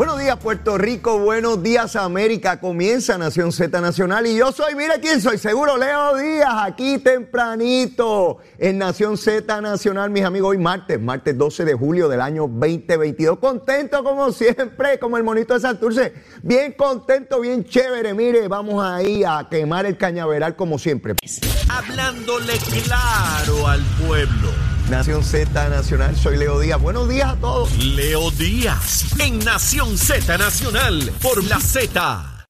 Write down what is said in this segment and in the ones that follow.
Buenos días Puerto Rico, buenos días América, comienza Nación Z Nacional. Y yo soy, mire quién soy, seguro Leo Díaz, aquí tempranito en Nación Z Nacional, mis amigos, hoy martes, martes 12 de julio del año 2022, contento como siempre, como el monito de Santurce, bien contento, bien chévere, mire, vamos ahí a quemar el cañaveral como siempre. Hablándole claro al pueblo. Nación Z Nacional, soy Leo Díaz, buenos días a todos. Leo Díaz en Nación Z Nacional por la Z.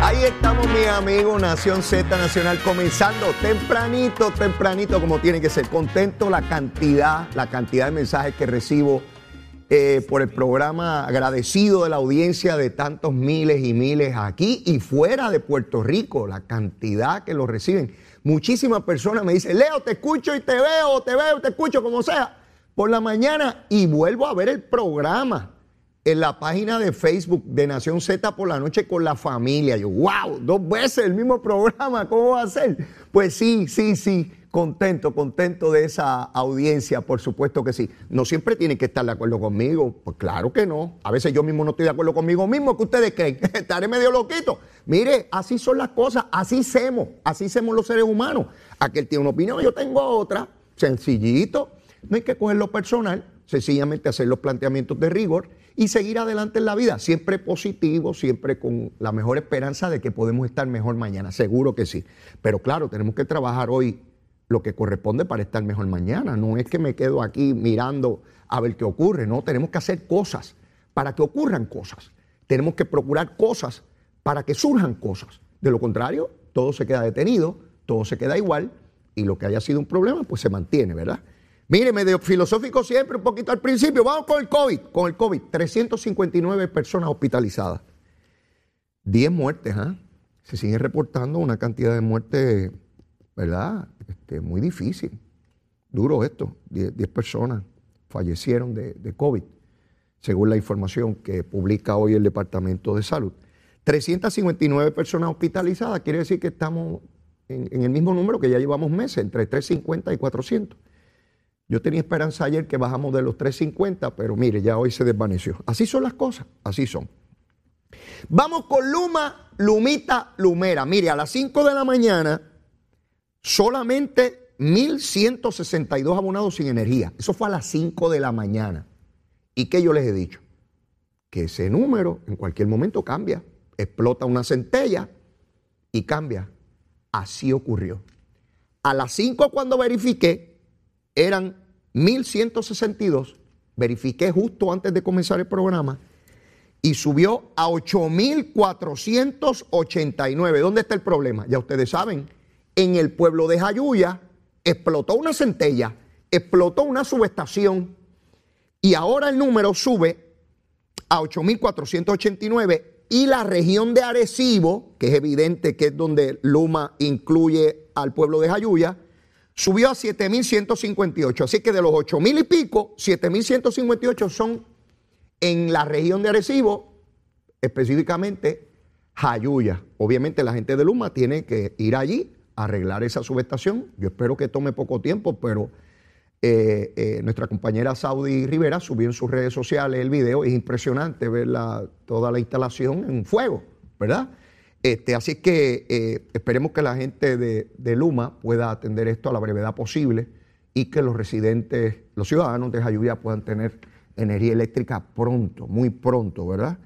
Ahí estamos, mi amigo Nación Z Nacional, comenzando tempranito, tempranito, como tiene que ser. Contento la cantidad, la cantidad de mensajes que recibo eh, por el programa, agradecido de la audiencia de tantos miles y miles aquí y fuera de Puerto Rico, la cantidad que lo reciben. Muchísimas personas me dicen, Leo, te escucho y te veo, te veo, te escucho, como sea, por la mañana y vuelvo a ver el programa en la página de Facebook de Nación Z por la noche con la familia. Yo, wow, dos veces el mismo programa, ¿cómo va a ser? Pues sí, sí, sí, contento, contento de esa audiencia, por supuesto que sí. No siempre tienen que estar de acuerdo conmigo, pues claro que no. A veces yo mismo no estoy de acuerdo conmigo mismo, ¿qué ustedes creen? Estaré medio loquito. Mire, así son las cosas, así somos, así somos los seres humanos. Aquel tiene una opinión, yo tengo otra, sencillito. No hay que cogerlo personal, sencillamente hacer los planteamientos de rigor y seguir adelante en la vida, siempre positivo, siempre con la mejor esperanza de que podemos estar mejor mañana, seguro que sí. Pero claro, tenemos que trabajar hoy lo que corresponde para estar mejor mañana, no es que me quedo aquí mirando a ver qué ocurre, no, tenemos que hacer cosas para que ocurran cosas, tenemos que procurar cosas para que surjan cosas. De lo contrario, todo se queda detenido, todo se queda igual y lo que haya sido un problema, pues se mantiene, ¿verdad? Mire, medio filosófico siempre, un poquito al principio. Vamos con el COVID. Con el COVID, 359 personas hospitalizadas. 10 muertes, ¿ah? Se sigue reportando una cantidad de muertes, ¿verdad? Este, muy difícil. Duro esto. 10, personas fallecieron de, COVID, según la información que publica hoy el Departamento de Salud. 359 personas hospitalizadas, quiere decir que estamos en, en, el mismo número que ya llevamos meses, entre 350 y 400. Yo tenía esperanza ayer que bajamos de los 350, pero mire, ya hoy se desvaneció. Así son las cosas, así son. Vamos con Luma, Lumita, Lumera. Mire, a las 5 de la mañana, solamente 1.162 abonados sin energía. Eso fue a las 5 de la mañana. ¿Y qué yo les he dicho? Que ese número en cualquier momento cambia. Explota una centella y cambia. Así ocurrió. A las 5 cuando verifiqué, eran 1.162, verifiqué justo antes de comenzar el programa, y subió a 8.489. ¿Dónde está el problema? Ya ustedes saben, en el pueblo de Jayuya explotó una centella, explotó una subestación, y ahora el número sube a 8.489 y la región de Arecibo, que es evidente que es donde Luma incluye al pueblo de Jayuya, subió a 7.158. Así que de los 8.000 y pico, 7.158 son en la región de Arecibo, específicamente Jayuya. Obviamente la gente de Luma tiene que ir allí arreglar esa subestación. Yo espero que tome poco tiempo, pero eh, eh, nuestra compañera Saudi Rivera subió en sus redes sociales el video. Es impresionante ver toda la instalación en fuego, ¿verdad? Este, así que eh, esperemos que la gente de, Luma pueda atender esto a la brevedad posible y que los residentes, los ciudadanos de Jayuya puedan tener energía eléctrica pronto, muy pronto, ¿verdad?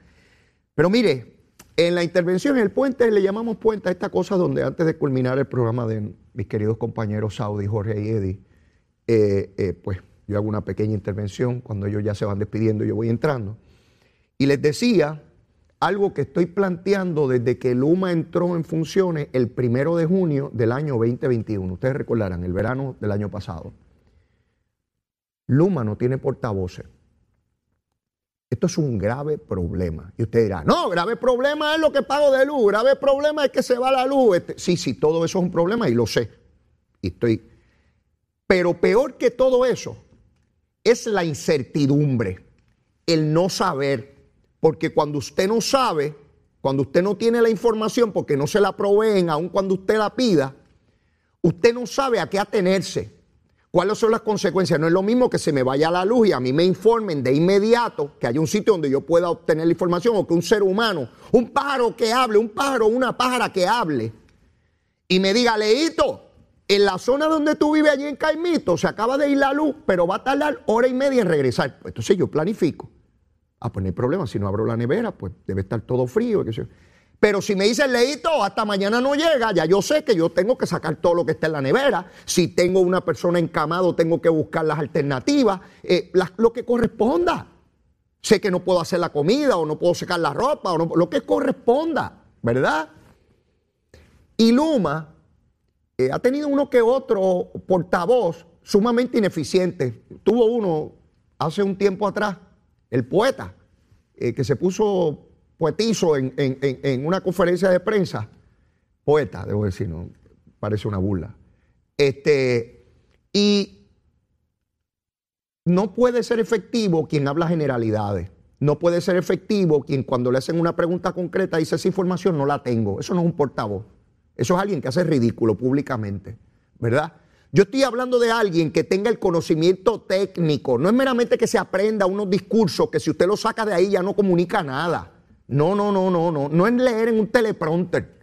Pero mire, en la intervención en el puente le llamamos puente a esta cosa donde antes de culminar el programa de mis queridos compañeros Saudi, Jorge y Eddie, eh, eh, pues yo hago una pequeña intervención cuando ellos ya se van despidiendo, yo voy entrando. Y les decía algo que estoy planteando desde que Luma entró en funciones el primero de junio del año 2021. Ustedes recordarán, el verano del año pasado. Luma no tiene portavoces. Esto es un grave problema. Y usted dirá, no, grave problema es lo que pago de luz, grave problema es que se va la luz. Este, sí, sí, todo eso es un problema y lo sé. Y estoy. Pero peor que todo eso es la incertidumbre, el no saber. Porque cuando usted no sabe, cuando usted no tiene la información, porque no se la proveen, aun cuando usted la pida, usted no sabe a qué atenerse. ¿Cuáles son las consecuencias? No es lo mismo que se me vaya la luz y a mí me informen de inmediato que hay un sitio donde yo pueda obtener la información o que un ser humano, un pájaro que hable, un pájaro, una pájara que hable y me diga, Leito, en la zona donde tú vives allí en Caimito se acaba de ir la luz, pero va a tardar hora y media en regresar. Pues entonces yo planifico. Ah, pues no hay problema, si no abro la nevera, pues debe estar todo frío. Qué sé yo. Pero si me dice leíto, hasta mañana no llega, ya yo sé que yo tengo que sacar todo lo que está en la nevera. Si tengo una persona encamado, tengo que buscar las alternativas, eh, lo que corresponda. Sé que no puedo hacer la comida o no puedo secar la ropa o lo que corresponda, ¿verdad? Y Luma eh, ha tenido uno que otro portavoz sumamente ineficiente. Tuvo uno hace un tiempo atrás, el poeta, eh, que se puso poetizo en, una conferencia de prensa, poeta, debo decir, no, parece una burla. Este, y no puede ser efectivo quien habla generalidades. No puede ser efectivo quien cuando le hacen una pregunta concreta dice esa información no la tengo. Eso no es un portavoz. Eso es alguien que hace ridículo públicamente, ¿verdad? Yo estoy hablando de alguien que tenga el conocimiento técnico. No es meramente que se aprenda unos discursos que si usted lo saca de ahí ya no comunica nada. No, no, no, no, no. No es leer en un teleprompter.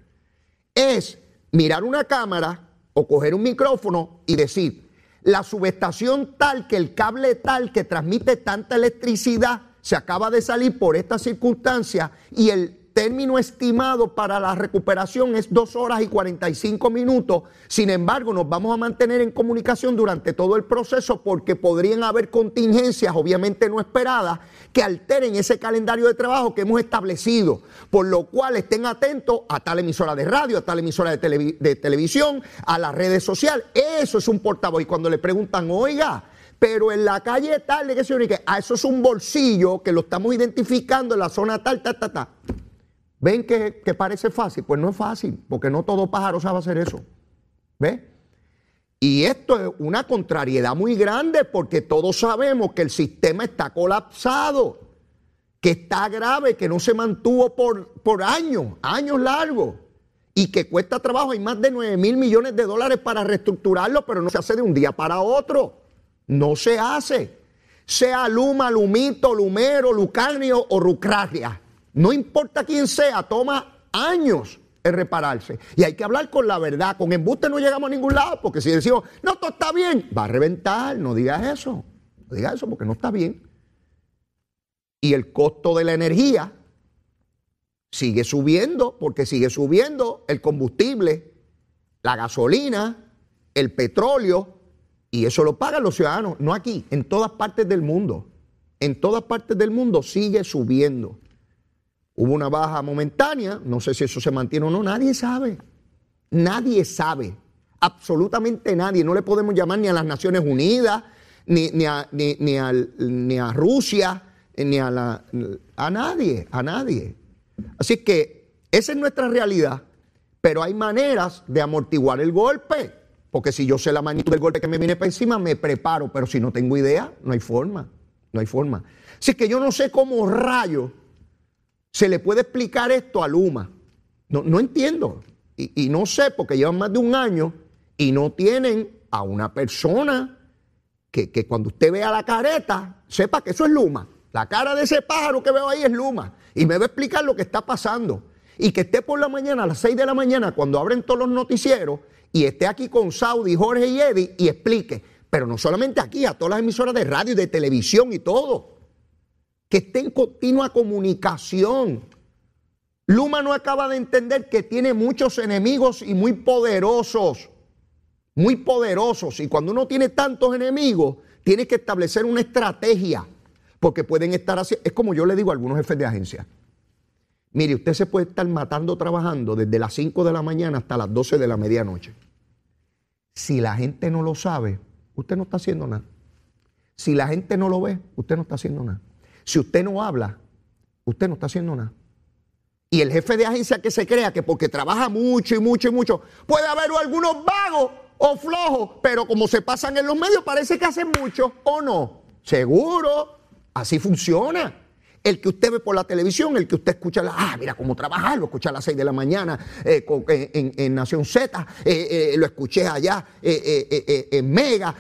Es mirar una cámara o coger un micrófono y decir, la subestación tal que el cable tal que transmite tanta electricidad se acaba de salir por esta circunstancia y el término estimado para la recuperación es dos horas y 45 minutos. Sin embargo, nos vamos a mantener en comunicación durante todo el proceso porque podrían haber contingencias, obviamente no esperadas, que alteren ese calendario de trabajo que hemos establecido. Por lo cual estén atentos a tal emisora de radio, a tal emisora de, televisión, a las redes sociales. Eso es un portavoz. Y cuando le preguntan, oiga, pero en la calle tal, que se que a eso es un bolsillo que lo estamos identificando en la zona tal, tal, tal, tal. ¿Ven que, parece fácil? Pues no es fácil, porque no todo pájaro sabe hacer eso. ¿Ve? Y esto es una contrariedad muy grande porque todos sabemos que el sistema está colapsado, que está grave, que no se mantuvo por, por años, años largos, y que cuesta trabajo. Hay más de 9 mil millones de dólares para reestructurarlo, pero no se hace de un día para otro. No se hace. Sea Luma, Lumito, Lumero, Lucarnio o Rucraria. No importa quién sea, toma años en repararse. Y hay que hablar con la verdad. Con embuste no llegamos a ningún lado, porque si decimos, no, todo está bien, va a reventar. No digas eso. No digas eso porque no está bien. Y el costo de la energía sigue subiendo, porque sigue subiendo el combustible, la gasolina, el petróleo, y eso lo pagan los ciudadanos, no aquí, en todas partes del mundo. En todas partes del mundo sigue subiendo. Hubo una baja momentánea, no sé si eso se mantiene o no, nadie sabe. Nadie sabe, absolutamente nadie. No le podemos llamar ni a las Naciones Unidas, ni, ni, a, ni, a, Rusia, ni a, la, a nadie, a nadie. Así que esa es nuestra realidad, pero hay maneras de amortiguar el golpe. Porque si yo sé la magnitud del golpe que me viene para encima, me preparo, pero si no tengo idea, no hay forma, no hay forma. Así que yo no sé cómo rayo se le puede explicar esto a Luma. No, entiendo. Y, no sé, porque llevan más de un año y no tienen a una persona que, que, cuando usted vea la careta, sepa que eso es Luma. La cara de ese pájaro que veo ahí es Luma. Y me va a explicar lo que está pasando. Y que esté por la mañana, a las 6 de la mañana, cuando abren todos los noticieros, y esté aquí con Saudi, Jorge y Eddie, y explique. Pero no solamente aquí, a todas las emisoras de radio y de televisión y todo que esté en continua comunicación. Luma no acaba de entender que tiene muchos enemigos y muy poderosos, muy poderosos. Y cuando uno tiene tantos enemigos, tiene que establecer una estrategia. Porque pueden estar así. Es como yo le digo a algunos jefes de agencia. Mire, usted se puede estar matando trabajando desde las 5 de la mañana hasta las 12 de la medianoche. Si la gente no lo sabe, usted no está haciendo nada. Si la gente no lo ve, usted no está haciendo nada. Si usted no habla, usted no está haciendo nada. Y el jefe de agencia que se crea que porque trabaja mucho y mucho y mucho, puede haber algunos vagos o flojos, pero como se pasan en los medios, parece que hacen mucho o no. Seguro, así funciona. El que usted ve por la televisión, el que usted escucha, la, ah, mira cómo trabaja, lo escuché a las 6 de la mañana eh, en, Nación Z, eh, eh, lo escuché allá en Mega,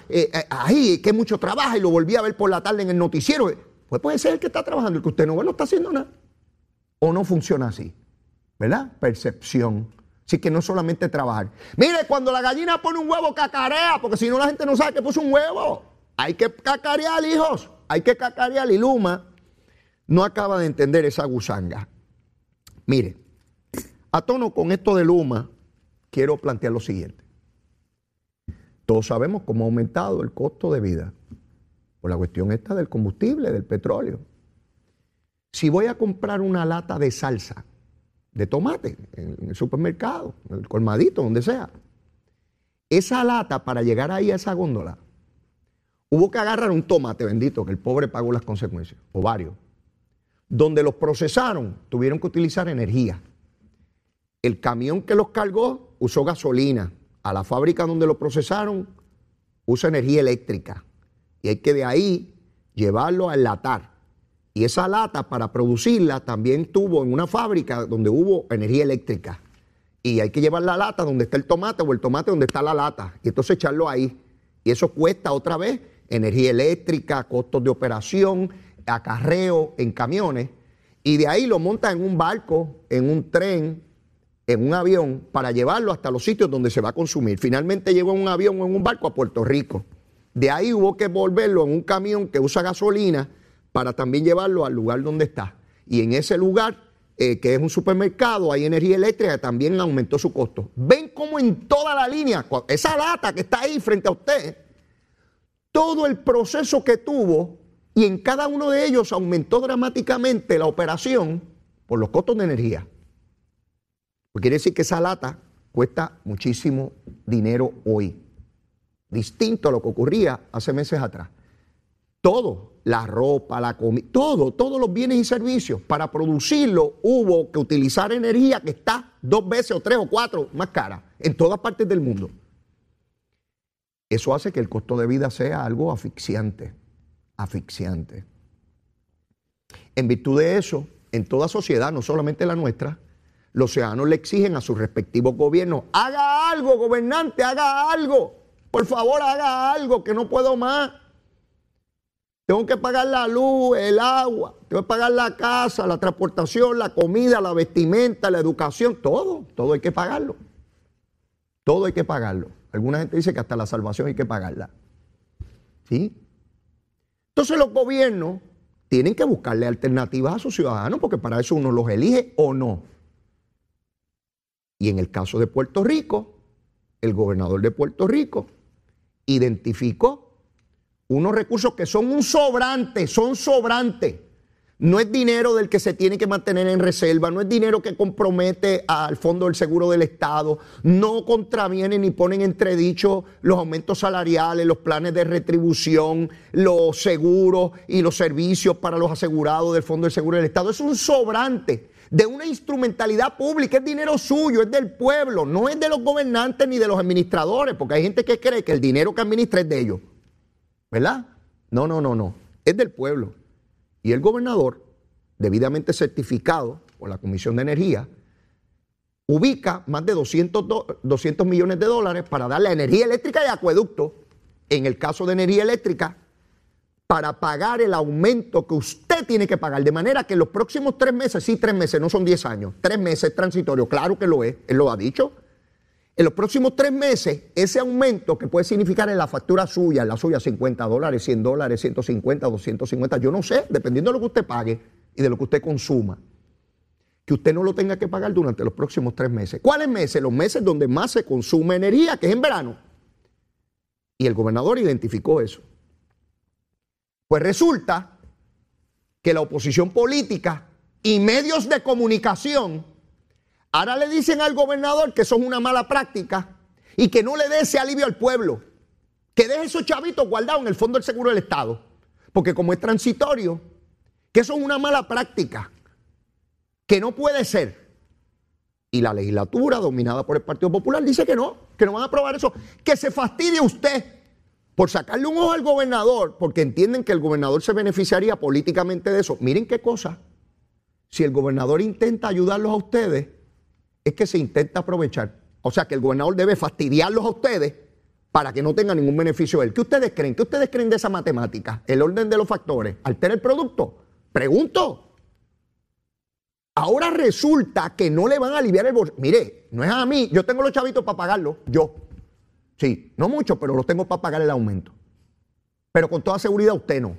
ahí, que mucho trabaja y lo volví a ver por la tarde en el noticiero. Pues puede ser el que está trabajando, el que usted no ve, no está haciendo nada. O no funciona así, ¿verdad? Percepción. Así que no solamente trabajar. Mire, cuando la gallina pone un huevo, cacarea, porque si no la gente no sabe que puso un huevo. Hay que cacarear, hijos. Hay que cacarear. Y Luma no acaba de entender esa gusanga. Mire, a tono con esto de Luma, quiero plantear lo siguiente. Todos sabemos cómo ha aumentado el costo de vida la cuestión esta del combustible, del petróleo. Si voy a comprar una lata de salsa, de tomate en el supermercado, en el colmadito, donde sea. Esa lata, para llegar ahí a esa góndola, hubo que agarrar un tomate bendito, que el pobre pagó las consecuencias, o varios. Donde los procesaron, tuvieron que utilizar energía. El camión que los cargó usó gasolina. A la fábrica donde lo procesaron usa energía eléctrica. Y hay que de ahí llevarlo a enlatar. Y esa lata para producirla también tuvo en una fábrica donde hubo energía eléctrica. Y hay que llevar la lata donde está el tomate o el tomate donde está la lata. Y entonces echarlo ahí. Y eso cuesta otra vez energía eléctrica, costos de operación, acarreo en camiones. Y de ahí lo montan en un barco, en un tren, en un avión, para llevarlo hasta los sitios donde se va a consumir. Finalmente llegó en un avión o en un barco a Puerto Rico. De ahí hubo que volverlo en un camión que usa gasolina para también llevarlo al lugar donde está. Y en ese lugar, eh, que es un supermercado, hay energía eléctrica, también aumentó su costo. Ven cómo en toda la línea, esa lata que está ahí frente a usted, todo el proceso que tuvo y en cada uno de ellos aumentó dramáticamente la operación por los costos de energía. Pues quiere decir que esa lata cuesta muchísimo dinero hoy, distinto a lo que ocurría hace meses atrás. Todo, la ropa, la comida, todo, todos los bienes y servicios. Para producirlo hubo que utilizar energía que está dos veces o tres o cuatro más cara en todas partes del mundo. Eso hace que el costo de vida sea algo asfixiante, asfixiante. En virtud de eso, en toda sociedad, no solamente la nuestra, los ciudadanos le exigen a sus respectivos gobiernos, haga algo, gobernante, haga algo. Por favor, haga algo, que no puedo más. Tengo que pagar la luz, el agua, tengo que pagar la casa, la transportación, la comida, la vestimenta, la educación, todo, todo hay que pagarlo. Todo hay que pagarlo. Alguna gente dice que hasta la salvación hay que pagarla. ¿Sí? Entonces los gobiernos tienen que buscarle alternativas a sus ciudadanos porque para eso uno los elige o no. Y en el caso de Puerto Rico, el gobernador de Puerto Rico identificó unos recursos que son un sobrante, son sobrantes. No es dinero del que se tiene que mantener en reserva, no es dinero que compromete al Fondo del Seguro del Estado, no contraviene ni ponen entredicho los aumentos salariales, los planes de retribución, los seguros y los servicios para los asegurados del Fondo del Seguro del Estado. Es un sobrante de una instrumentalidad pública, es dinero suyo, es del pueblo, no es de los gobernantes ni de los administradores, porque hay gente que cree que el dinero que administra es de ellos. ¿verdad? No, no, no, no. Es del pueblo. Y el gobernador, debidamente certificado por la Comisión de Energía, ubica más de 200, 200 millones de dólares para darle energía eléctrica y acueducto, en el caso de energía eléctrica, para pagar el aumento que usted tiene que pagar. De manera que en los próximos tres meses, sí, tres meses, no son diez años, tres meses transitorio, claro que lo es, él lo ha dicho, en los próximos tres meses, ese aumento que puede significar en la factura suya, la suya 50 dólares, 100 dólares, 150, 250, yo no sé, dependiendo de lo que usted pague y de lo que usted consuma, que usted no lo tenga que pagar durante los próximos tres meses. ¿Cuáles meses? Los meses donde más se consume energía, que es en verano. Y el gobernador identificó eso. Pues resulta que la oposición política y medios de comunicación ahora le dicen al gobernador que eso es una mala práctica y que no le dé ese alivio al pueblo, que deje esos chavitos guardados en el Fondo del Seguro del Estado, porque como es transitorio, que eso es una mala práctica, que no puede ser. Y la legislatura, dominada por el Partido Popular, dice que no, que no van a aprobar eso. Que se fastidie usted por sacarle un ojo al gobernador, porque entienden que el gobernador se beneficiaría políticamente de eso. Miren qué cosa. Si el gobernador intenta ayudarlos a ustedes, es que se intenta aprovechar. O sea que el gobernador debe fastidiarlos a ustedes para que no tengan ningún beneficio él. ¿Qué ustedes creen? ¿Qué ustedes creen de esa matemática? ¿El orden de los factores? ¿Altera el producto? Pregunto. Ahora resulta que no le van a aliviar el bolsillo. Mire, no es a mí, yo tengo los chavitos para pagarlo, yo. Sí, no mucho, pero los tengo para pagar el aumento. Pero con toda seguridad usted no.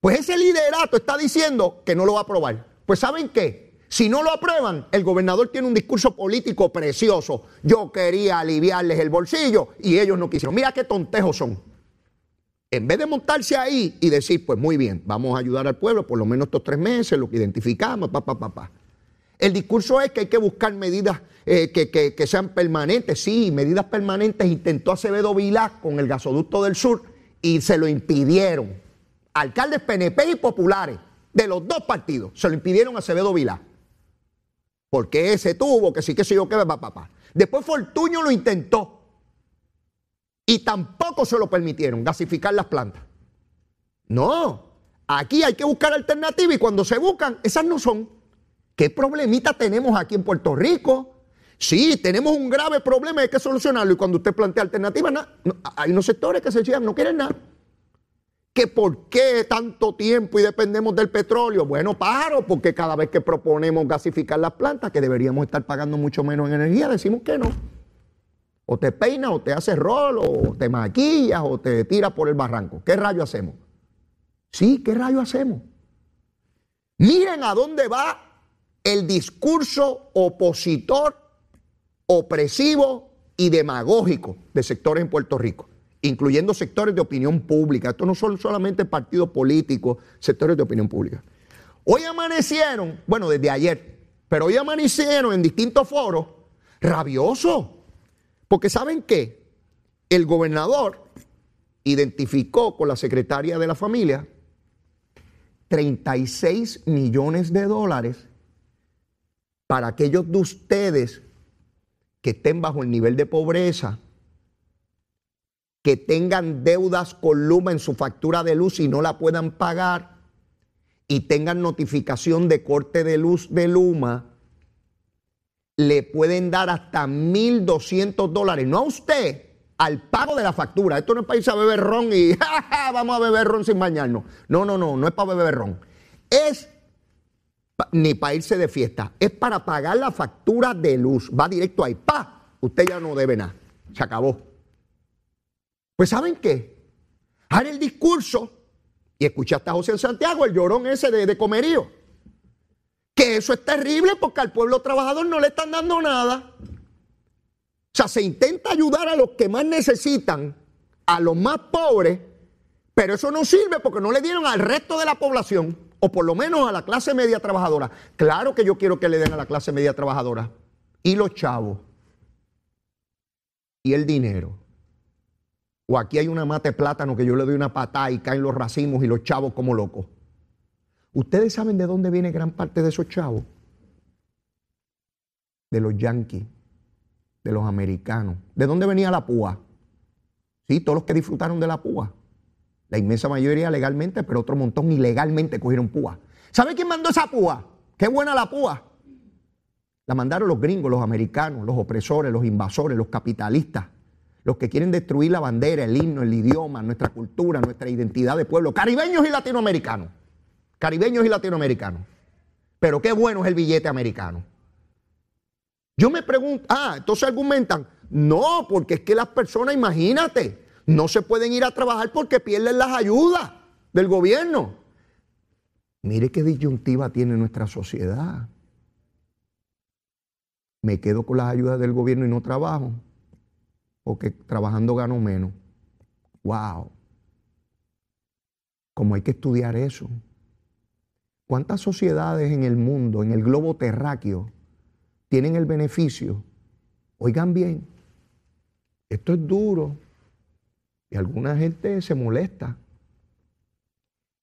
Pues ese liderato está diciendo que no lo va a aprobar. Pues ¿saben qué? Si no lo aprueban, el gobernador tiene un discurso político precioso. Yo quería aliviarles el bolsillo y ellos no quisieron. Mira qué tontejos son. En vez de montarse ahí y decir, pues muy bien, vamos a ayudar al pueblo por lo menos estos tres meses, lo que identificamos, papá, papá. Pa, pa. El discurso es que hay que buscar medidas eh, que, sean permanentes. Sí, medidas permanentes intentó Acevedo Vilá con el gasoducto del sur y se lo impidieron. Alcaldes PNP y populares de los dos partidos se lo impidieron a Acevedo Vilá. Porque ese tuvo, que sí, que sí, yo, que papá, papá. Después Fortuño lo intentó y tampoco se lo permitieron gasificar las plantas. No, aquí hay que buscar alternativas y cuando se buscan, esas no son. ¿Qué problemita tenemos aquí en Puerto Rico? Sí, tenemos un grave problema, hay que solucionarlo. Y cuando usted plantea alternativas, hay unos sectores que se decían, no quieren nada. ¿Que por qué tanto tiempo y dependemos del petróleo? Bueno, paro, porque cada vez que proponemos gasificar las plantas, que deberíamos estar pagando mucho menos en energía, decimos que no. O te peinas, o te haces rol, o te maquillas, o te tiras por el barranco. ¿Qué rayo hacemos? Sí, ¿qué rayo hacemos? Miren a dónde va el discurso opositor, opresivo y demagógico de sectores en Puerto Rico, incluyendo sectores de opinión pública. Esto no son solamente partidos políticos, sectores de opinión pública. Hoy amanecieron, bueno, desde ayer, pero hoy amanecieron en distintos foros rabiosos porque saben qué? El gobernador identificó con la secretaria de la familia 36 millones de dólares para aquellos de ustedes que estén bajo el nivel de pobreza, que tengan deudas con Luma en su factura de luz y no la puedan pagar, y tengan notificación de corte de luz de Luma, le pueden dar hasta 1.200 dólares, no a usted, al pago de la factura. Esto no es para irse a beber ron y vamos a beber ron sin bañarnos. No, no, no, no es para beber ron. Es ni para irse de fiesta, es para pagar la factura de luz. Va directo ahí, pa, usted ya no debe nada. Se acabó. Pues ¿saben qué? Haré el discurso y escuchaste a José Santiago, el llorón ese de, de comerío. Que eso es terrible porque al pueblo trabajador no le están dando nada. O sea, se intenta ayudar a los que más necesitan, a los más pobres, pero eso no sirve porque no le dieron al resto de la población, o por lo menos a la clase media trabajadora. Claro que yo quiero que le den a la clase media trabajadora. Y los chavos. Y el dinero. O aquí hay una mate plátano que yo le doy una patada y caen los racimos y los chavos como locos. ¿Ustedes saben de dónde viene gran parte de esos chavos? De los yanquis, de los americanos. ¿De dónde venía la púa? Sí, todos los que disfrutaron de la púa. La inmensa mayoría legalmente, pero otro montón ilegalmente cogieron púa. ¿Sabe quién mandó esa púa? Qué buena la púa. La mandaron los gringos, los americanos, los opresores, los invasores, los capitalistas, los que quieren destruir la bandera, el himno, el idioma, nuestra cultura, nuestra identidad de pueblo, caribeños y latinoamericanos caribeños y latinoamericanos. Pero qué bueno es el billete americano. Yo me pregunto, ah, entonces argumentan, no, porque es que las personas, imagínate, no se pueden ir a trabajar porque pierden las ayudas del gobierno. Mire qué disyuntiva tiene nuestra sociedad. Me quedo con las ayudas del gobierno y no trabajo, porque trabajando gano menos. ¡Wow! Como hay que estudiar eso. ¿Cuántas sociedades en el mundo, en el globo terráqueo, tienen el beneficio? Oigan bien, esto es duro y alguna gente se molesta.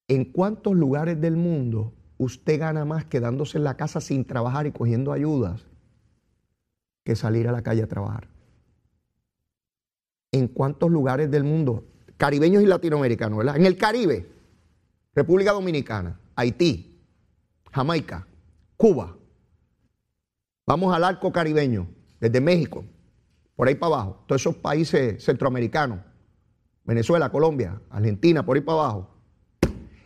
¿En cuántos lugares del mundo usted gana más quedándose en la casa sin trabajar y cogiendo ayudas que salir a la calle a trabajar? ¿En cuántos lugares del mundo, caribeños y latinoamericanos, ¿verdad? En el Caribe, República Dominicana, Haití, Jamaica, Cuba. Vamos al arco caribeño, desde México, por ahí para abajo, todos esos países centroamericanos, Venezuela, Colombia, Argentina, por ahí para abajo.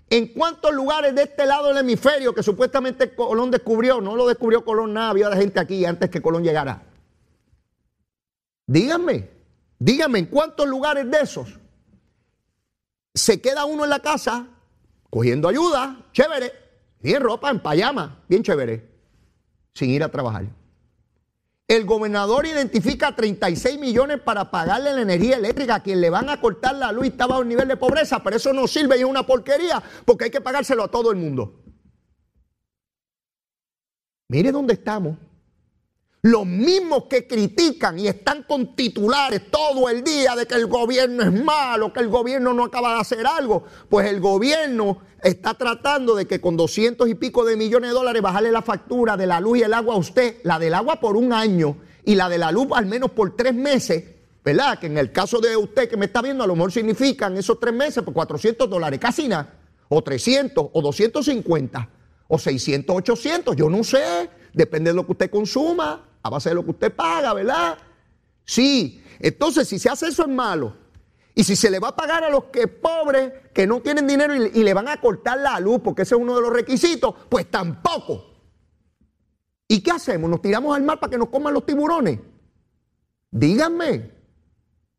¿En cuántos lugares de este lado del hemisferio que supuestamente Colón descubrió? No lo descubrió Colón nada, había gente aquí antes que Colón llegara. Díganme, díganme, ¿en cuántos lugares de esos se queda uno en la casa cogiendo ayuda, chévere, en ropa, en payama, bien chévere, sin ir a trabajar? El gobernador identifica 36 millones para pagarle la energía eléctrica a quien le van a cortar la luz y está bajo el nivel de pobreza, pero eso no sirve y es una porquería porque hay que pagárselo a todo el mundo. Mire dónde estamos. Los mismos que critican y están con titulares todo el día de que el gobierno es malo, que el gobierno no acaba de hacer algo, pues el gobierno está tratando de que con doscientos y pico de millones de dólares bajarle la factura de la luz y el agua a usted, la del agua por un año y la de la luz al menos por tres meses, ¿verdad? Que en el caso de usted que me está viendo a lo mejor significan esos tres meses por 400 dólares, casi nada, o 300, o 250, o 600, 800, yo no sé, depende de lo que usted consuma a base de lo que usted paga, ¿verdad? Sí, entonces si se hace eso es malo. Y si se le va a pagar a los que pobres, que no tienen dinero y, le van a cortar la luz, porque ese es uno de los requisitos, pues tampoco. ¿Y qué hacemos? ¿Nos tiramos al mar para que nos coman los tiburones? Díganme.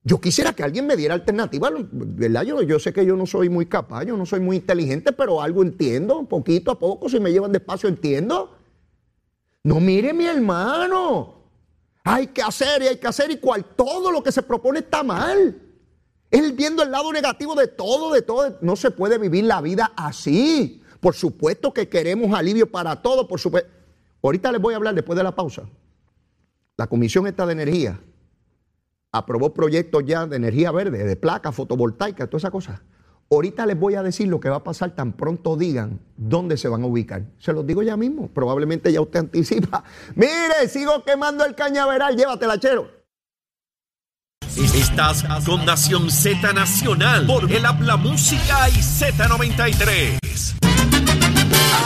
Yo quisiera que alguien me diera alternativa, ¿verdad? Yo, yo sé que yo no soy muy capaz, yo no soy muy inteligente, pero algo entiendo, poquito a poco, si me llevan despacio entiendo. No mire mi hermano. Hay que hacer y hay que hacer y cual todo lo que se propone está mal. Es viendo el lado negativo de todo, de todo. No se puede vivir la vida así. Por supuesto que queremos alivio para todo, por supuesto. Ahorita les voy a hablar después de la pausa. La Comisión esta de Energía aprobó proyectos ya de energía verde, de placas fotovoltaicas, todas esas cosas. Ahorita les voy a decir lo que va a pasar tan pronto digan dónde se van a ubicar. Se los digo ya mismo. Probablemente ya usted anticipa. Mire, sigo quemando el cañaveral. Llévatela, chero. Estás con Nación Z Nacional por el Habla Música y Z93.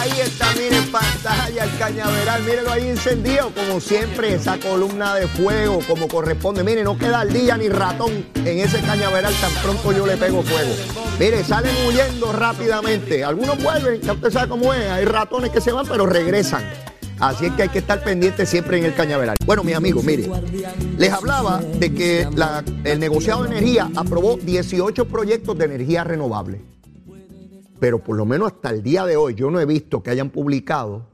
Ahí está, miren pantalla el cañaveral, mírenlo ahí encendido, como siempre, esa columna de fuego, como corresponde. Mire, no queda día ni ratón en ese cañaveral, tan pronto yo le pego fuego. Mire, salen huyendo rápidamente. Algunos vuelven, ya usted sabe cómo es, hay ratones que se van, pero regresan. Así es que hay que estar pendiente siempre en el cañaveral. Bueno, mis amigos, mire, les hablaba de que el negociado de energía aprobó 18 proyectos de energía renovable pero por lo menos hasta el día de hoy yo no he visto que hayan publicado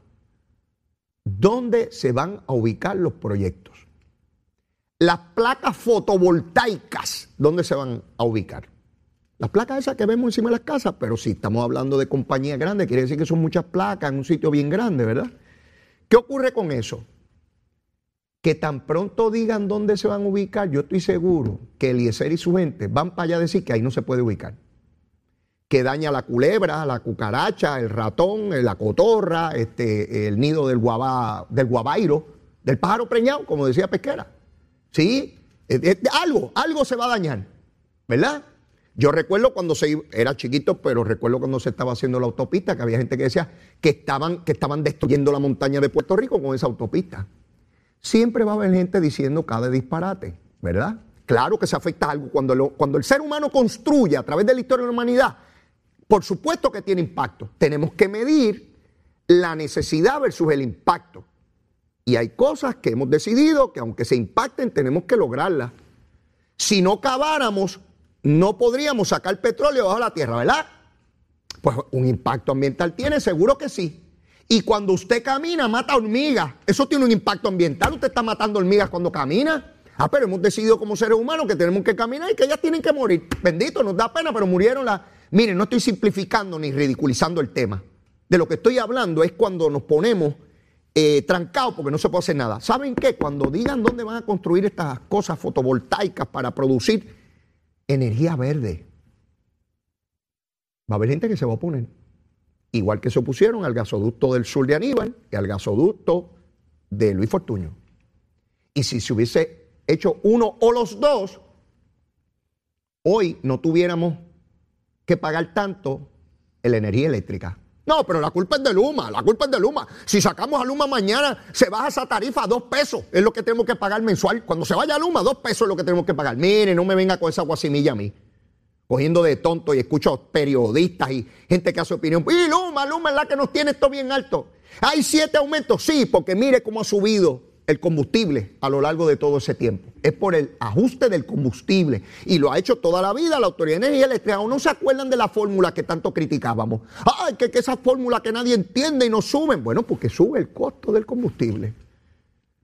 dónde se van a ubicar los proyectos. Las placas fotovoltaicas, ¿dónde se van a ubicar? Las placas esas que vemos encima de las casas, pero si estamos hablando de compañías grandes, quiere decir que son muchas placas en un sitio bien grande, ¿verdad? ¿Qué ocurre con eso? Que tan pronto digan dónde se van a ubicar, yo estoy seguro que Eliezer y su gente van para allá a decir que ahí no se puede ubicar que daña la culebra, la cucaracha, el ratón, la cotorra, este, el nido del, del guabairo, del pájaro preñado, como decía Pesquera. ¿Sí? Eh, eh, algo, algo se va a dañar, ¿verdad? Yo recuerdo cuando se iba- era chiquito, pero recuerdo cuando se estaba haciendo la autopista, que había gente que decía que estaban, que estaban destruyendo la montaña de Puerto Rico con esa autopista. Siempre va a haber gente diciendo cada disparate, ¿verdad? Claro que se afecta algo. Cuando, cuando el ser humano construye a través de la historia de la humanidad, por supuesto que tiene impacto. Tenemos que medir la necesidad versus el impacto. Y hay cosas que hemos decidido que aunque se impacten, tenemos que lograrlas. Si no caváramos, no podríamos sacar petróleo bajo la tierra, ¿verdad? Pues un impacto ambiental tiene, seguro que sí. Y cuando usted camina, mata hormigas. Eso tiene un impacto ambiental. Usted está matando hormigas cuando camina. Ah, pero hemos decidido como seres humanos que tenemos que caminar y que ellas tienen que morir. Bendito, nos da pena, pero murieron las... Miren, no estoy simplificando ni ridiculizando el tema. de lo que estoy hablando es cuando nos ponemos eh, trancados porque no se puede hacer nada. ¿Saben qué? Cuando digan dónde van a construir estas cosas fotovoltaicas para producir energía verde, va a haber gente que se va a oponer. Igual que se opusieron al gasoducto del sur de Aníbal y al gasoducto de Luis Fortuño. Y si se hubiese hecho uno o los dos, hoy no tuviéramos que pagar tanto la energía eléctrica. No, pero la culpa es de Luma, la culpa es de Luma. Si sacamos a Luma mañana, se baja esa tarifa a dos pesos, es lo que tenemos que pagar mensual. Cuando se vaya a Luma, dos pesos es lo que tenemos que pagar. Mire, no me venga con esa guasimilla a mí cogiendo de tonto y escucho periodistas y gente que hace opinión. Y Luma, Luma es la que nos tiene esto bien alto. Hay siete aumentos, sí, porque mire cómo ha subido el combustible a lo largo de todo ese tiempo. Es por el ajuste del combustible. Y lo ha hecho toda la vida la Autoridad de Energía Eléctrica. ¿O no se acuerdan de la fórmula que tanto criticábamos? Ay, que, esa fórmula que nadie entiende y no suben. Bueno, porque sube el costo del combustible.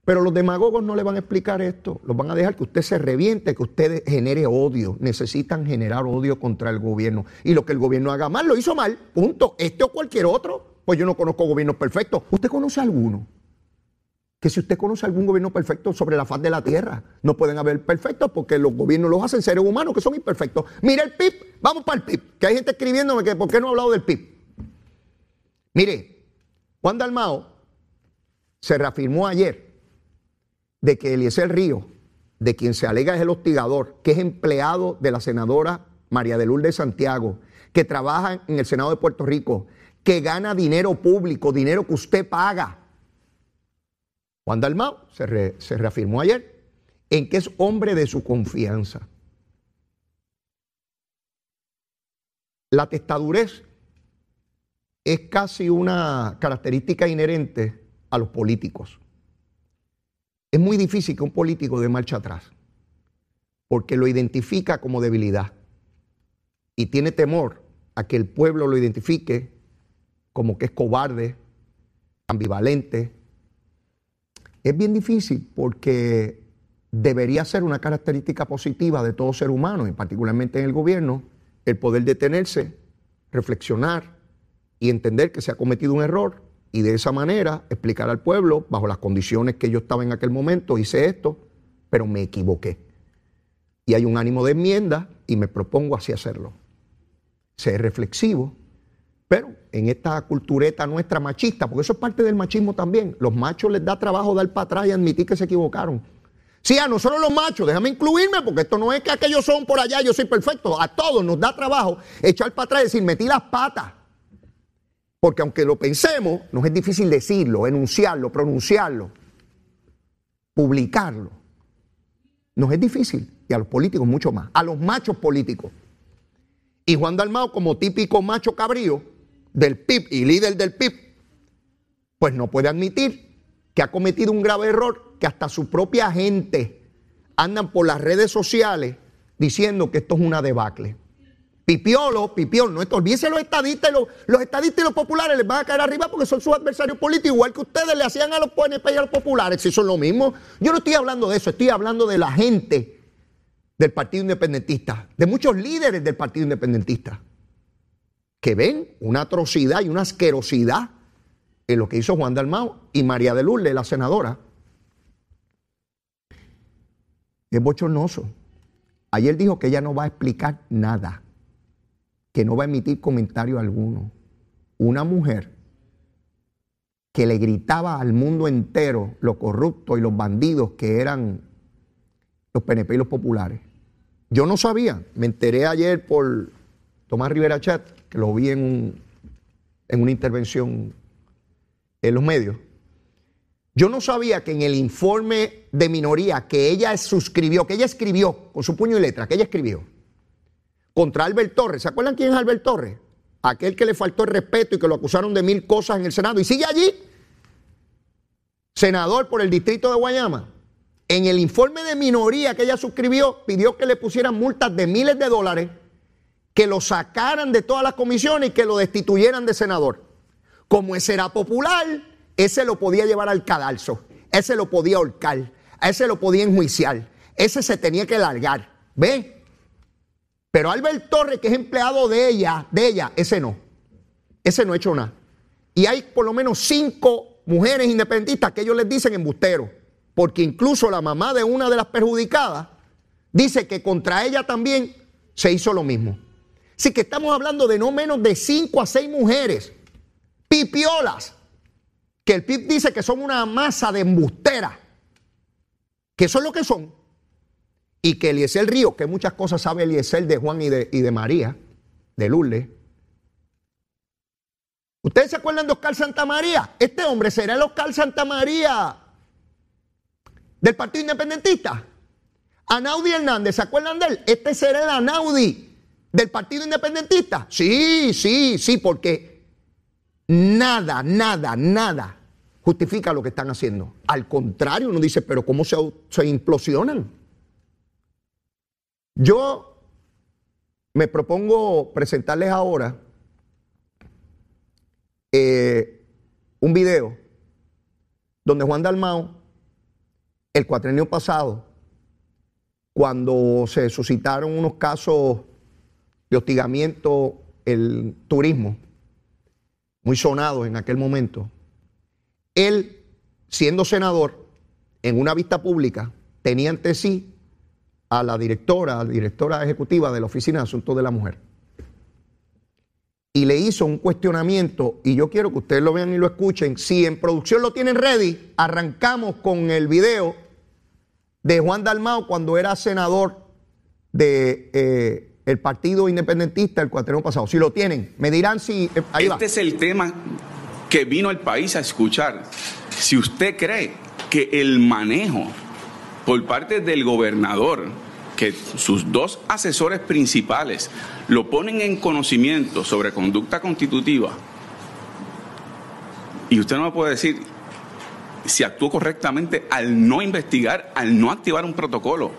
Pero los demagogos no le van a explicar esto, los van a dejar que usted se reviente, que usted genere odio. Necesitan generar odio contra el gobierno. Y lo que el gobierno haga mal, lo hizo mal, punto. Este o cualquier otro. Pues yo no conozco gobiernos perfectos. ¿Usted conoce alguno? Que si usted conoce algún gobierno perfecto sobre la faz de la tierra, no pueden haber perfectos porque los gobiernos los hacen seres humanos que son imperfectos. Mire el PIB, vamos para el PIB, que hay gente escribiéndome que por qué no ha hablado del PIB. Mire, Juan Dalmao se reafirmó ayer de que Eliezer Río, de quien se alega es el hostigador, que es empleado de la senadora María de Lourdes Santiago, que trabaja en el Senado de Puerto Rico, que gana dinero público, dinero que usted paga. Juan Dalmau se, reafirmó ayer en que es hombre de su confianza. La testadurez es casi una característica inherente a los políticos. Es muy difícil que un político dé marcha atrás, porque lo identifica como debilidad y tiene temor a que el pueblo lo identifique como que es cobarde, ambivalente. Es bien difícil porque debería ser una característica positiva de todo ser humano, y particularmente en el gobierno, el poder detenerse, reflexionar y entender que se ha cometido un error y de esa manera explicar al pueblo, bajo las condiciones que yo estaba en aquel momento, hice esto, pero me equivoqué. Y hay un ánimo de enmienda y me propongo así hacerlo. Ser reflexivo, pero en esta cultureta nuestra machista, porque eso es parte del machismo también, los machos les da trabajo dar para atrás y admitir que se equivocaron. Sí, a nosotros los machos, déjame incluirme, porque esto no es que aquellos son por allá, yo soy perfecto. A todos nos da trabajo echar para atrás y decir, metí las patas. Porque aunque lo pensemos, nos es difícil decirlo, enunciarlo, pronunciarlo, publicarlo. Nos es difícil. Y a los políticos mucho más. A los machos políticos. Y Juan Dalmao, como típico macho cabrío del PIB y líder del PIB, pues no puede admitir que ha cometido un grave error, que hasta su propia gente andan por las redes sociales diciendo que esto es una debacle. Pipiolo, Pipiolo, no olvídense los estadistas, los, los estadistas y los populares les van a caer arriba porque son sus adversarios políticos, igual que ustedes le hacían a los PNP y a los populares, si son lo mismo. Yo no estoy hablando de eso, estoy hablando de la gente del Partido Independentista, de muchos líderes del Partido Independentista, que ven una atrocidad y una asquerosidad en lo que hizo Juan Dalmao y María de Lourdes, la senadora. Es bochornoso. Ayer dijo que ella no va a explicar nada que no va a emitir comentario alguno. Una mujer que le gritaba al mundo entero lo corruptos y los bandidos que eran los PNP y los populares. Yo no sabía, me enteré ayer por Tomás Rivera Chat, lo vi en, en una intervención en los medios. Yo no sabía que en el informe de minoría que ella suscribió, que ella escribió con su puño y letra, que ella escribió, contra Albert Torres. ¿Se acuerdan quién es Albert Torres? Aquel que le faltó el respeto y que lo acusaron de mil cosas en el Senado. Y sigue allí, senador por el distrito de Guayama. En el informe de minoría que ella suscribió, pidió que le pusieran multas de miles de dólares, que lo sacaran de todas las comisiones y que lo destituyeran de senador. Como ese era popular, ese lo podía llevar al cadalso, ese lo podía ahorcar, ese lo podía enjuiciar, ese se tenía que largar. ¿Ve? Pero Albert Torres, que es empleado de ella, de ella, ese no. Ese no ha hecho nada. Y hay por lo menos cinco mujeres independentistas que ellos les dicen embusteros, porque incluso la mamá de una de las perjudicadas dice que contra ella también se hizo lo mismo. Así que estamos hablando de no menos de cinco a seis mujeres, pipiolas, que el PIB dice que son una masa de embusteras, que eso es lo que son, y que Eliezer Río, que muchas cosas sabe Eliezer de Juan y de, y de María, de Lourdes. ¿Ustedes se acuerdan de Oscar Santamaría? Este hombre será el Oscar Santamaría del Partido Independentista. Anaudi Hernández, ¿se acuerdan de él? Este será el Anaudi del Partido Independentista. Sí, sí, sí, porque nada, nada, nada justifica lo que están haciendo. Al contrario, uno dice, pero ¿cómo se, se implosionan? Yo me propongo presentarles ahora eh, un video donde Juan Dalmao, el cuatrenio pasado, cuando se suscitaron unos casos de hostigamiento el turismo, muy sonados en aquel momento, él, siendo senador, en una vista pública, tenía ante sí a la directora, a la directora ejecutiva de la Oficina de Asuntos de la Mujer. Y le hizo un cuestionamiento, y yo quiero que ustedes lo vean y lo escuchen. Si en producción lo tienen ready, arrancamos con el video de Juan Dalmao cuando era senador de eh, el Partido Independentista el cuatreno pasado. Si lo tienen, me dirán si... Eh, este es el tema que vino el país a escuchar. Si usted cree que el manejo por parte del gobernador, que sus dos asesores principales lo ponen en conocimiento sobre conducta constitutiva, y usted no me puede decir si actuó correctamente al no investigar, al no activar un protocolo.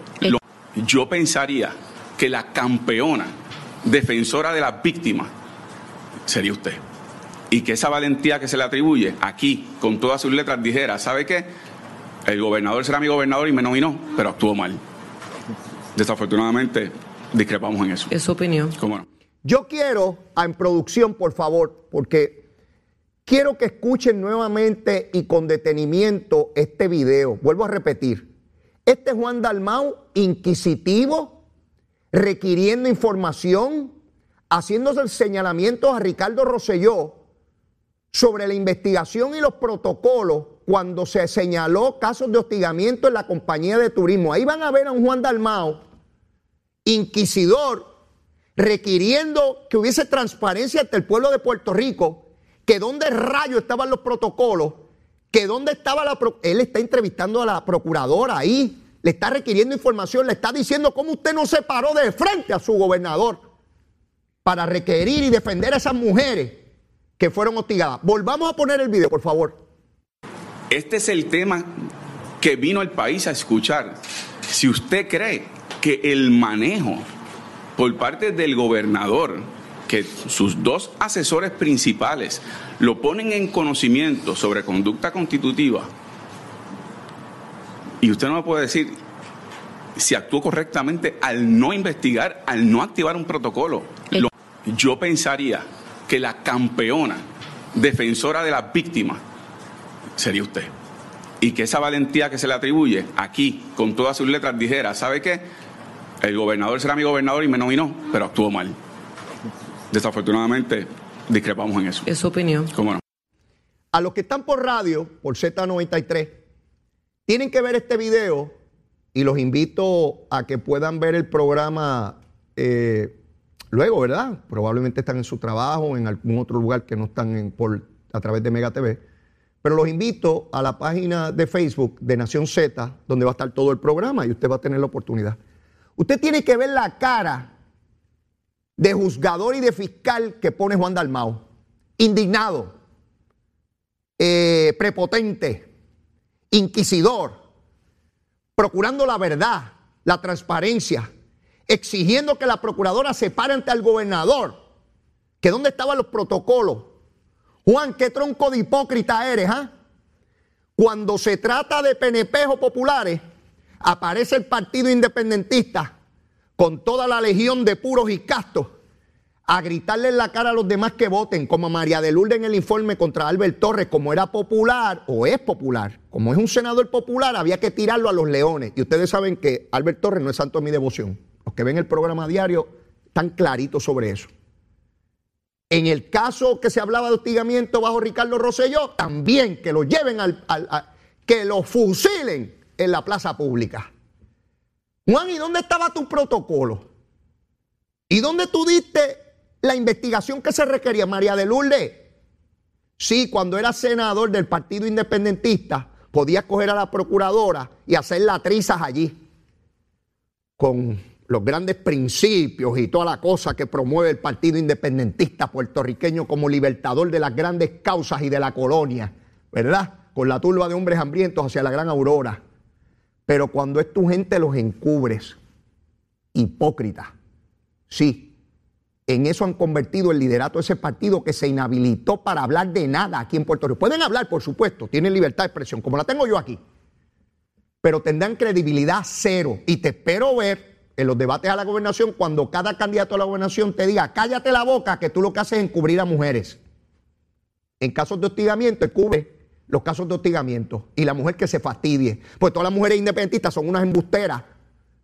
yo pensaría que la campeona defensora de las víctimas sería usted. Y que esa valentía que se le atribuye aquí, con todas sus letras, dijera, ¿sabe qué? El gobernador será mi gobernador y me nominó, pero actuó mal. Desafortunadamente, discrepamos en eso. Es su opinión. ¿Cómo no? Yo quiero, en producción, por favor, porque quiero que escuchen nuevamente y con detenimiento este video. Vuelvo a repetir. Este Juan Dalmau, inquisitivo, requiriendo información, haciéndose señalamientos a Ricardo Rosselló sobre la investigación y los protocolos cuando se señaló casos de hostigamiento en la compañía de turismo. Ahí van a ver a un Juan Dalmao, inquisidor, requiriendo que hubiese transparencia ante el pueblo de Puerto Rico, que dónde rayo estaban los protocolos, que dónde estaba la... Él está entrevistando a la procuradora ahí, le está requiriendo información, le está diciendo cómo usted no se paró de frente a su gobernador para requerir y defender a esas mujeres que fueron hostigadas. Volvamos a poner el video, por favor. Este es el tema que vino el país a escuchar. Si usted cree que el manejo por parte del gobernador, que sus dos asesores principales lo ponen en conocimiento sobre conducta constitutiva, y usted no me puede decir si actuó correctamente al no investigar, al no activar un protocolo. yo pensaría que la campeona defensora de las víctimas sería usted. Y que esa valentía que se le atribuye aquí, con todas sus letras, dijera, ¿sabe qué? El gobernador será mi gobernador y me nominó, pero actuó mal. Desafortunadamente, discrepamos en eso. Es su opinión. ¿Cómo no? A los que están por radio, por Z93, tienen que ver este video y los invito a que puedan ver el programa eh, luego, ¿verdad? Probablemente están en su trabajo, en algún otro lugar que no están en, por, a través de Mega TV. Pero los invito a la página de Facebook de Nación Z, donde va a estar todo el programa y usted va a tener la oportunidad. Usted tiene que ver la cara de juzgador y de fiscal que pone Juan Dalmao. Indignado, eh, prepotente, inquisidor, procurando la verdad, la transparencia, exigiendo que la procuradora se pare ante el gobernador, que dónde estaban los protocolos, Juan, qué tronco de hipócrita eres, ¿ah? Cuando se trata de penepejos populares, aparece el partido independentista con toda la legión de puros y castos a gritarle en la cara a los demás que voten, como María de Lourdes en el informe contra Albert Torres, como era popular o es popular, como es un senador popular, había que tirarlo a los leones. Y ustedes saben que Albert Torres no es santo de mi devoción. Los que ven el programa diario están claritos sobre eso. En el caso que se hablaba de hostigamiento bajo Ricardo Rosselló, también que lo lleven al, que lo fusilen en la plaza pública. Juan, ¿y dónde estaba tu protocolo? ¿Y dónde tú diste la investigación que se requería, María de Lourdes. Sí, cuando era senador del Partido Independentista, podía coger a la procuradora y hacer las trizas allí, con los grandes principios y toda la cosa que promueve el Partido Independentista puertorriqueño como libertador de las grandes causas y de la colonia, ¿verdad? Con la turba de hombres hambrientos hacia la gran aurora. Pero cuando es tu gente los encubres, hipócrita, sí, en eso han convertido el liderato de ese partido que se inhabilitó para hablar de nada aquí en Puerto Rico. Pueden hablar, por supuesto, tienen libertad de expresión, como la tengo yo aquí, pero tendrán credibilidad cero. Y te espero ver en los debates a la gobernación cuando cada candidato a la gobernación te diga, cállate la boca, que tú lo que haces es encubrir a mujeres. En casos de hostigamiento, cubre los casos de hostigamiento y la mujer que se fastidie. Pues todas las mujeres independentistas son unas embusteras,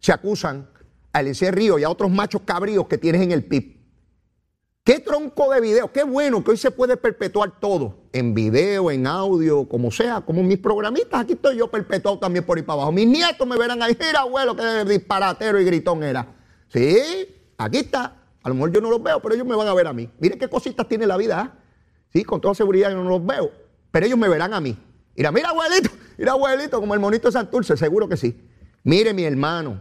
se acusan a Eliseo Río y a otros machos cabríos que tienes en el PIB. Qué tronco de video, qué bueno que hoy se puede perpetuar todo, en video, en audio, como sea, como mis programistas, aquí estoy yo perpetuado también por ahí para abajo. Mis nietos me verán ahí, mira abuelo, qué disparatero y gritón era. Sí, aquí está. A lo mejor yo no los veo, pero ellos me van a ver a mí. Miren qué cositas tiene la vida. ¿ah? Sí, con toda seguridad yo no los veo, pero ellos me verán a mí. Mira, mira abuelito, mira abuelito, como el monito de Santurce, seguro que sí. Mire mi hermano,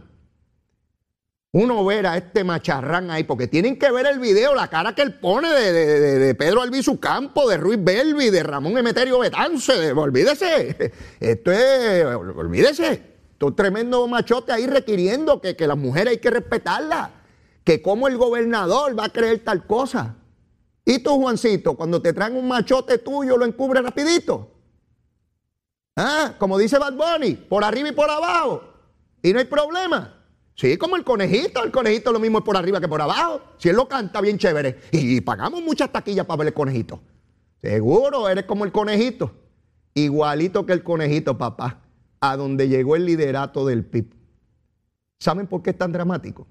uno ver a este macharrán ahí, porque tienen que ver el video, la cara que él pone de, Pedro Albizu Campo, de Ruiz Belvi, de Ramón Emeterio Betance, olvídese, esto es, olvídese, esto es tremendo machote ahí requiriendo que, que las mujeres hay que respetarlas, que como el gobernador va a creer tal cosa. Y tú, Juancito, cuando te traen un machote tuyo, lo encubre rapidito. Ah, como dice Bad Bunny, por arriba y por abajo, y no hay problema. Sí, como el conejito, el conejito lo mismo es por arriba que por abajo. Si él lo canta bien chévere. Y pagamos muchas taquillas para ver el conejito. Seguro, eres como el conejito. Igualito que el conejito, papá. A donde llegó el liderato del PIB. ¿Saben por qué es tan dramático?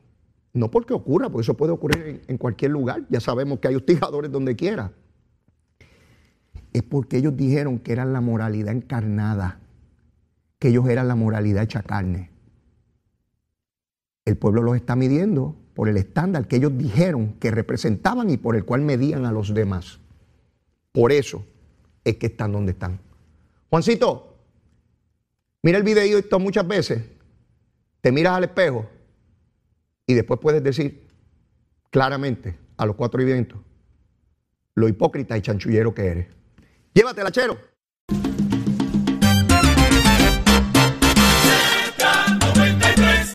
No porque ocurra, porque eso puede ocurrir en, en cualquier lugar. Ya sabemos que hay hostigadores donde quiera. Es porque ellos dijeron que eran la moralidad encarnada, que ellos eran la moralidad hecha carne. El pueblo los está midiendo por el estándar que ellos dijeron que representaban y por el cual medían a los demás. Por eso es que están donde están. Juancito, mira el videito muchas veces, te miras al espejo y después puedes decir claramente a los cuatro eventos lo hipócrita y chanchullero que eres. Llévatela, chero.